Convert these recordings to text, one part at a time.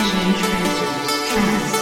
change patterns, trance.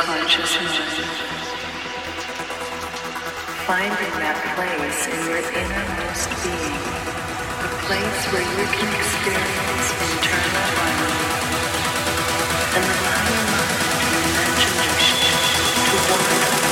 subconscious mind. Finding that place in your innermost being, a place where you can experience internal harmony and allow your mind to imagination to wander.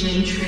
Change.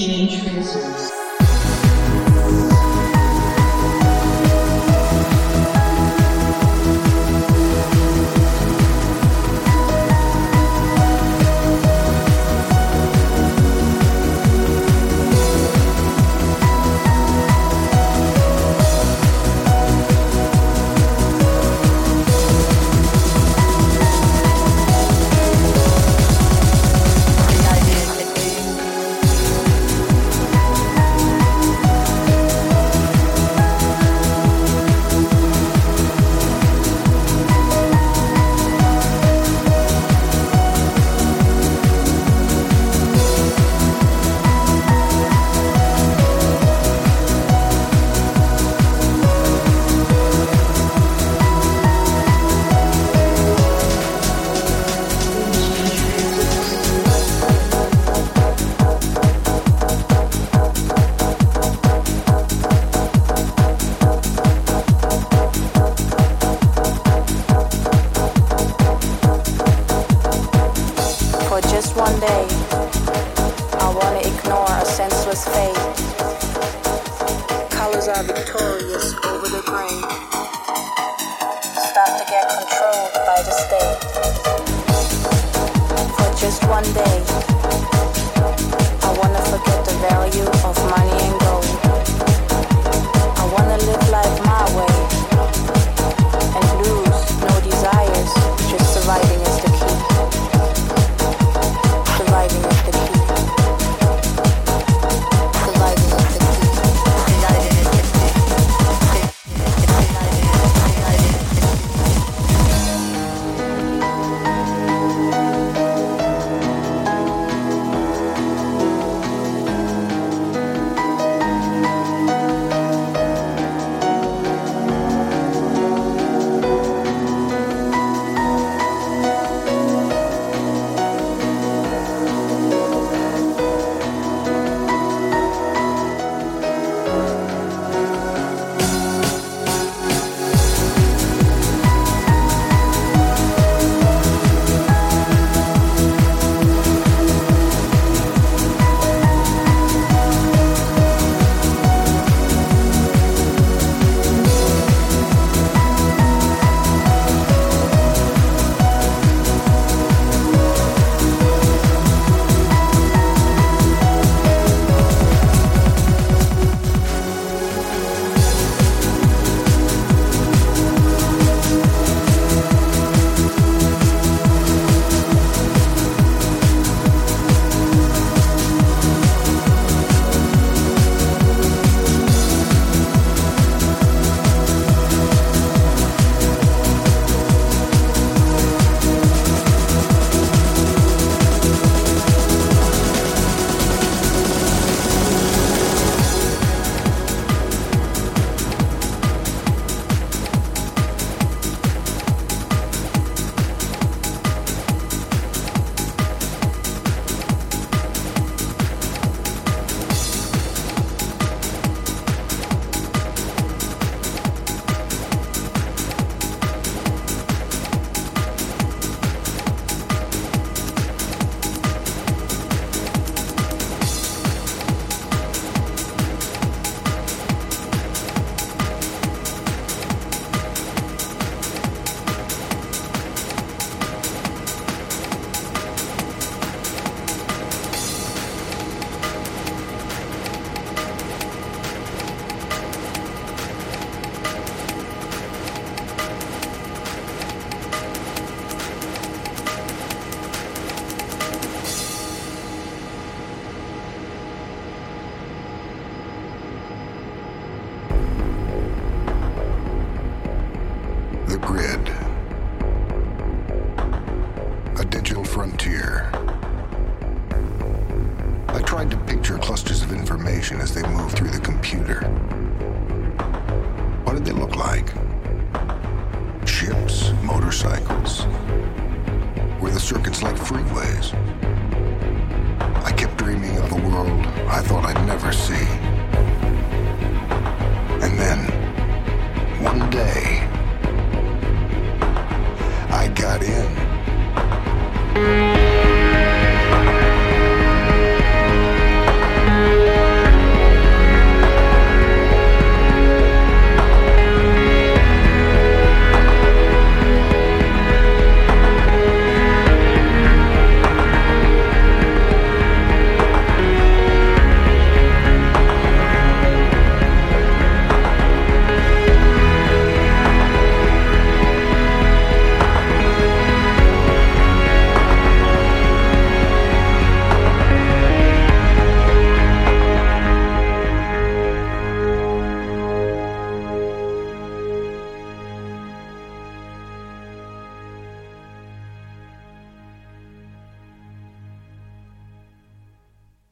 gente fez isso.